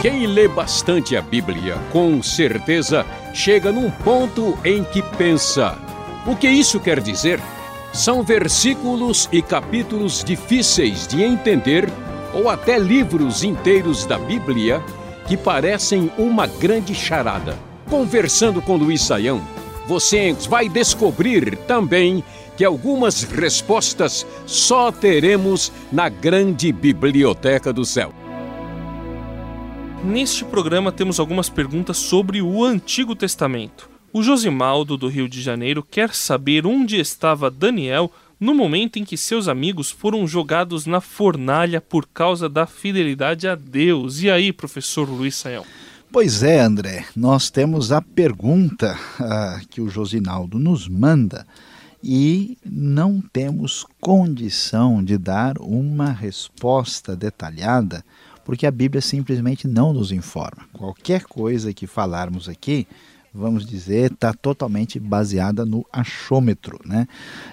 Quem lê bastante a Bíblia, com certeza chega num ponto em que pensa: o que isso quer dizer? São versículos e capítulos difíceis de entender, ou até livros inteiros da Bíblia que parecem uma grande charada. Conversando com Luiz Saião, você vai descobrir também que algumas respostas só teremos na grande biblioteca do céu. Neste programa temos algumas perguntas sobre o Antigo Testamento. O Josimaldo, do Rio de Janeiro, quer saber onde estava Daniel no momento em que seus amigos foram jogados na fornalha por causa da fidelidade a Deus. E aí, professor Luiz Saião? Pois é, André, nós temos a pergunta ah, que o Josinaldo nos manda e não temos condição de dar uma resposta detalhada, porque a Bíblia simplesmente não nos informa. Qualquer coisa que falarmos aqui vamos dizer, está totalmente baseada no achômetro. Né?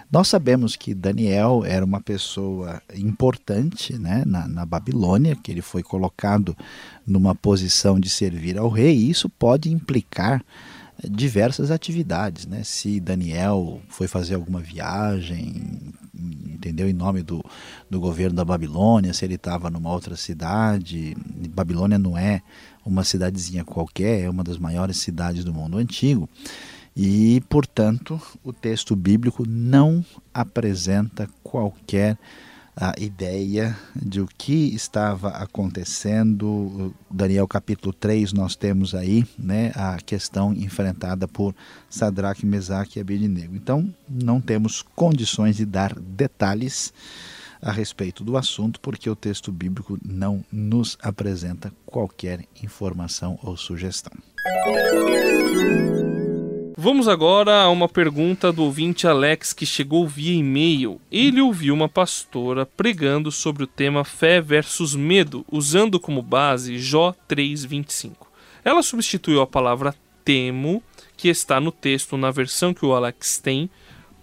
Nós sabemos que Daniel era uma pessoa importante né, na, na Babilônia, que ele foi colocado numa posição de servir ao rei, e isso pode implicar diversas atividades, né? Se Daniel foi fazer alguma viagem, entendeu, em nome do, do governo da Babilônia, se ele estava numa outra cidade, Babilônia não é uma cidadezinha qualquer, é uma das maiores cidades do mundo antigo. E, portanto, o texto bíblico não apresenta qualquer a ideia de o que estava acontecendo. Daniel capítulo 3, nós temos aí né, a questão enfrentada por Sadraque, Mesaque e Abednego. Então, não temos condições de dar detalhes a respeito do assunto, porque o texto bíblico não nos apresenta qualquer informação ou sugestão. Vamos agora a uma pergunta do ouvinte Alex que chegou via e-mail. Ele ouviu uma pastora pregando sobre o tema fé versus medo, usando como base Jó 3:25. Ela substituiu a palavra temo, que está no texto na versão que o Alex tem,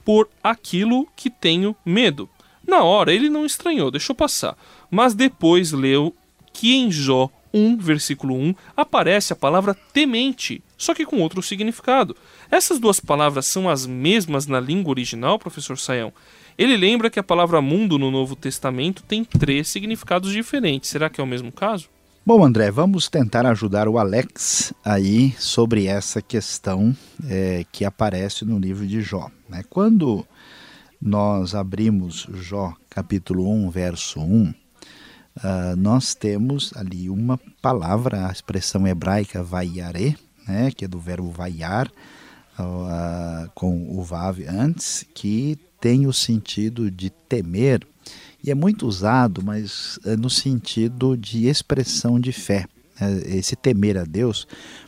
por aquilo que tenho medo. Na hora ele não estranhou, deixou passar, mas depois leu que em Jó 1, versículo 1, aparece a palavra temente, só que com outro significado. Essas duas palavras são as mesmas na língua original, professor Saião? Ele lembra que a palavra mundo no Novo Testamento tem três significados diferentes. Será que é o mesmo caso? Bom, André, vamos tentar ajudar o Alex aí sobre essa questão é, que aparece no livro de Jó. Né? Quando nós abrimos Jó capítulo 1, verso 1, uh, nós temos ali uma palavra, a expressão hebraica vaiare, né, que é do verbo vaiar, uh, com o vav antes, que tem o sentido de temer, e é muito usado, mas uh, no sentido de expressão de fé. Né. Esse temer a Deus,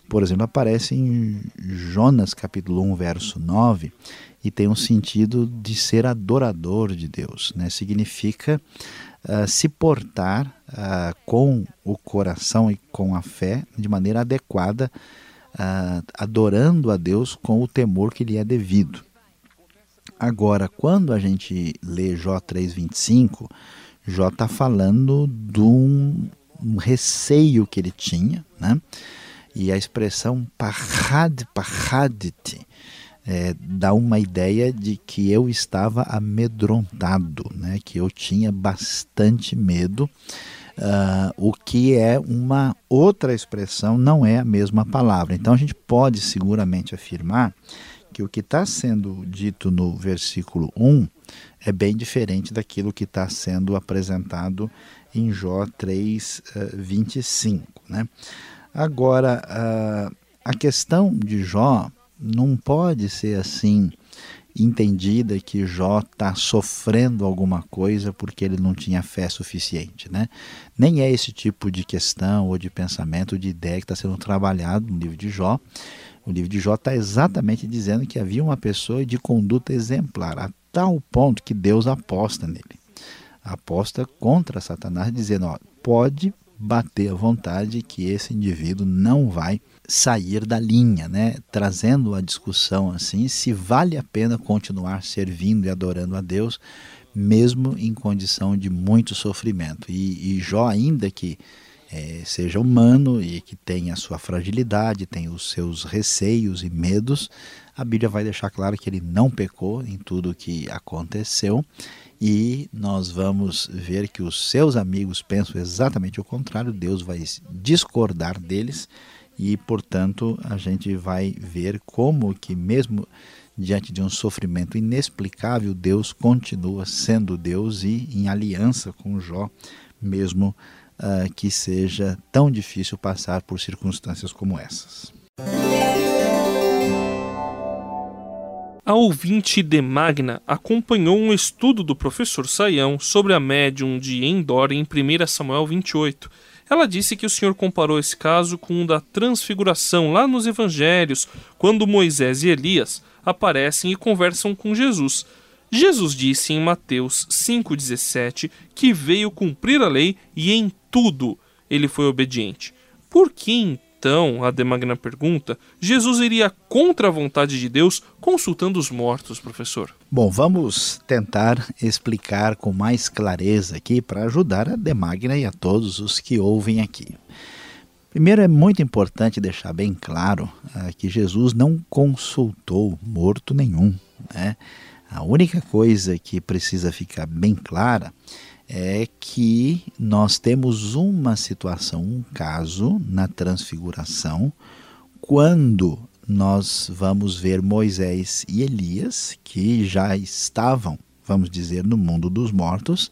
por exemplo, aparece em Jonas capítulo 1, verso 9, e tem um sentido de ser adorador de Deus. Né? Significa uh, se portar uh, com o coração e com a fé de maneira adequada, uh, adorando a Deus com o temor que lhe é devido. Agora, quando a gente lê Jó 3,25, Jó está falando de um, um, receio que ele tinha, né? e a expressão parrad, parradit, é, dá uma ideia de que eu estava amedrontado, né? que eu tinha bastante medo, uh, o que é uma outra expressão, não é a mesma palavra. Então a gente pode seguramente afirmar que o que está sendo dito no versículo 1 é bem diferente daquilo que está sendo apresentado em Jó 3, uh, 25. Né? Agora, uh, a questão de Jó não pode ser assim entendida que Jó está sofrendo alguma coisa porque ele não tinha fé suficiente. Né? Nem é esse tipo de questão ou de pensamento, de ideia que está sendo trabalhado no livro de Jó. O livro de Jó está exatamente dizendo que havia uma pessoa de conduta exemplar, a tal ponto que Deus aposta nele. Aposta contra Satanás, dizendo: ó, pode bater à vontade que esse indivíduo não vai sair da linha, né? trazendo a discussão assim se vale a pena continuar servindo e adorando a Deus, mesmo em condição de muito sofrimento. E, e Jó, ainda que é, seja humano e que tenha a sua fragilidade, tem os seus receios e medos, a Bíblia vai deixar claro que ele não pecou em tudo o que aconteceu e nós vamos ver que os seus amigos pensam exatamente o contrário, Deus vai discordar deles e, portanto, a gente vai ver como que mesmo diante de um sofrimento inexplicável, Deus continua sendo Deus e em aliança com Jó, mesmo uh, que seja tão difícil passar por circunstâncias como essas. A ouvinte de Magna acompanhou um estudo do professor Saião sobre a médium de Endor em 1 Samuel 28. Ela disse que o Senhor comparou esse caso com o da transfiguração lá nos evangelhos, quando Moisés e Elias aparecem e conversam com Jesus. Jesus disse em Mateus 5,17 que veio cumprir a lei e em tudo ele foi obediente. Por que então, a Demagna pergunta, Jesus iria contra a vontade de Deus consultando os mortos, professor? Bom, vamos tentar explicar com mais clareza aqui para ajudar a Demagna e a todos os que ouvem aqui. Primeiro, é muito importante deixar bem claro uh, que Jesus não consultou morto nenhum. Né? A única coisa que precisa ficar bem clara é que nós temos uma situação, um caso na transfiguração, quando nós vamos ver Moisés e Elias, que já estavam, vamos dizer, no mundo dos mortos,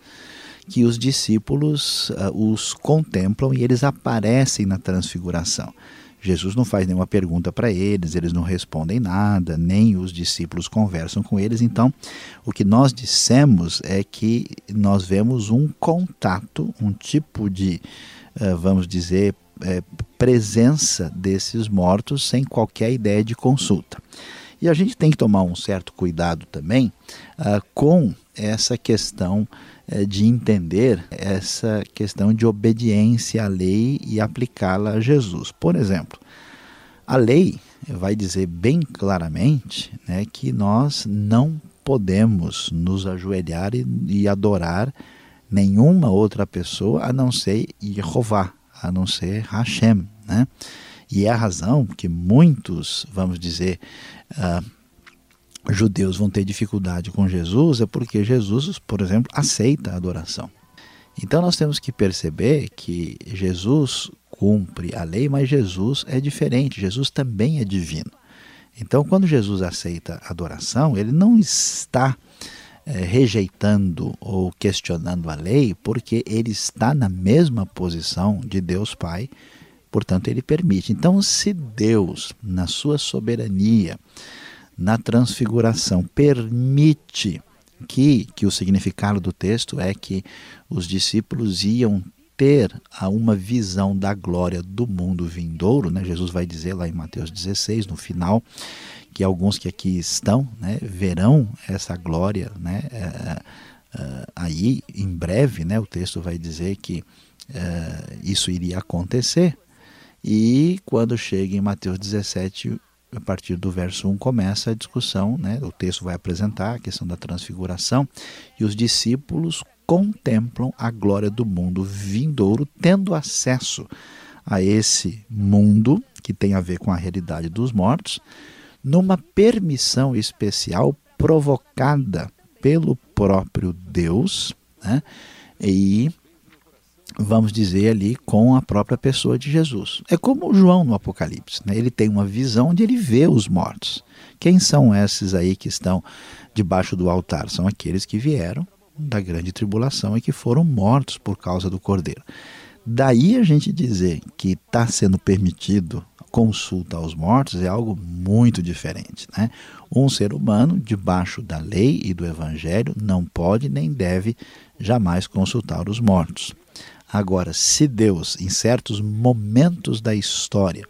que os discípulos uh, os contemplam e eles aparecem na transfiguração. Jesus não faz nenhuma pergunta para eles, eles não respondem nada, nem os discípulos conversam com eles. Então, o que nós dissemos é que nós vemos um contato, um tipo de, eh, vamos dizer, eh, presença desses mortos sem qualquer ideia de consulta. E a gente tem que tomar um certo cuidado também uh, com essa questão de entender essa questão de obediência à lei e aplicá-la a Jesus. Por exemplo, a lei vai dizer bem claramente né, que nós não podemos nos ajoelhar e, e adorar nenhuma outra pessoa a não ser Jeová, a não ser Hashem. Né? E é a razão que muitos, vamos dizer, uh, judeus vão ter dificuldade com Jesus é porque Jesus, por exemplo, aceita a adoração. Então nós temos que perceber que Jesus cumpre a lei, mas Jesus é diferente, Jesus também é divino. Então, quando Jesus aceita a adoração, ele não está é, rejeitando ou questionando a lei, porque ele está na mesma posição de Deus Pai Portanto, ele permite. Então, se Deus, na sua soberania, na transfiguração, permite que, que o significado do texto é que os discípulos iam ter uma visão da glória do mundo vindouro, né? Jesus vai dizer lá em Mateus 16, no final, que alguns que aqui estão né, verão essa glória né, é, é, aí em breve, né, o texto vai dizer que é, isso iria acontecer. E quando chega em Mateus 17, a partir do verso 1 começa a discussão, né? o texto vai apresentar a questão da transfiguração, e os discípulos contemplam a glória do mundo vindouro, tendo acesso a esse mundo que tem a ver com a realidade dos mortos, numa permissão especial provocada pelo próprio Deus, né? e vamos dizer ali, com a própria pessoa de Jesus. É como João no Apocalipse, né? ele tem uma visão onde ele vê os mortos. Quem são esses aí que estão debaixo do altar? São aqueles que vieram da grande tribulação e que foram mortos por causa do Cordeiro. Daí a gente dizer que está sendo permitido consulta aos mortos é algo muito diferente. Né? Um ser humano, debaixo da lei e do evangelho, não pode nem deve jamais consultar os mortos. Agora, se Deus, em certos momentos da história,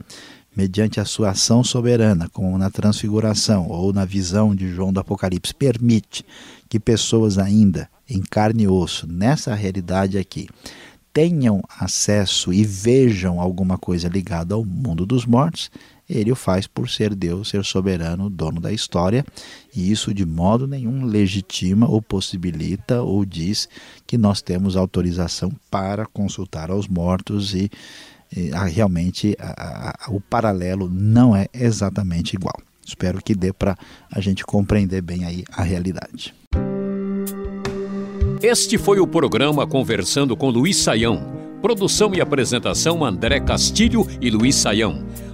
mediante a sua ação soberana, como na transfiguração ou na visão de João do Apocalipse, permite que pessoas ainda em carne e osso, nessa realidade aqui, tenham acesso e vejam alguma coisa ligada ao mundo dos mortos, ele o faz por ser Deus, ser soberano, dono da história, e isso de modo nenhum legitima ou possibilita ou diz que nós temos autorização para consultar aos mortos e, e a, realmente a, a, o paralelo não é exatamente igual. Espero que dê para a gente compreender bem aí a realidade. Este foi o programa Conversando com Luiz Saião. Produção e apresentação André Castilho e Luiz Saião.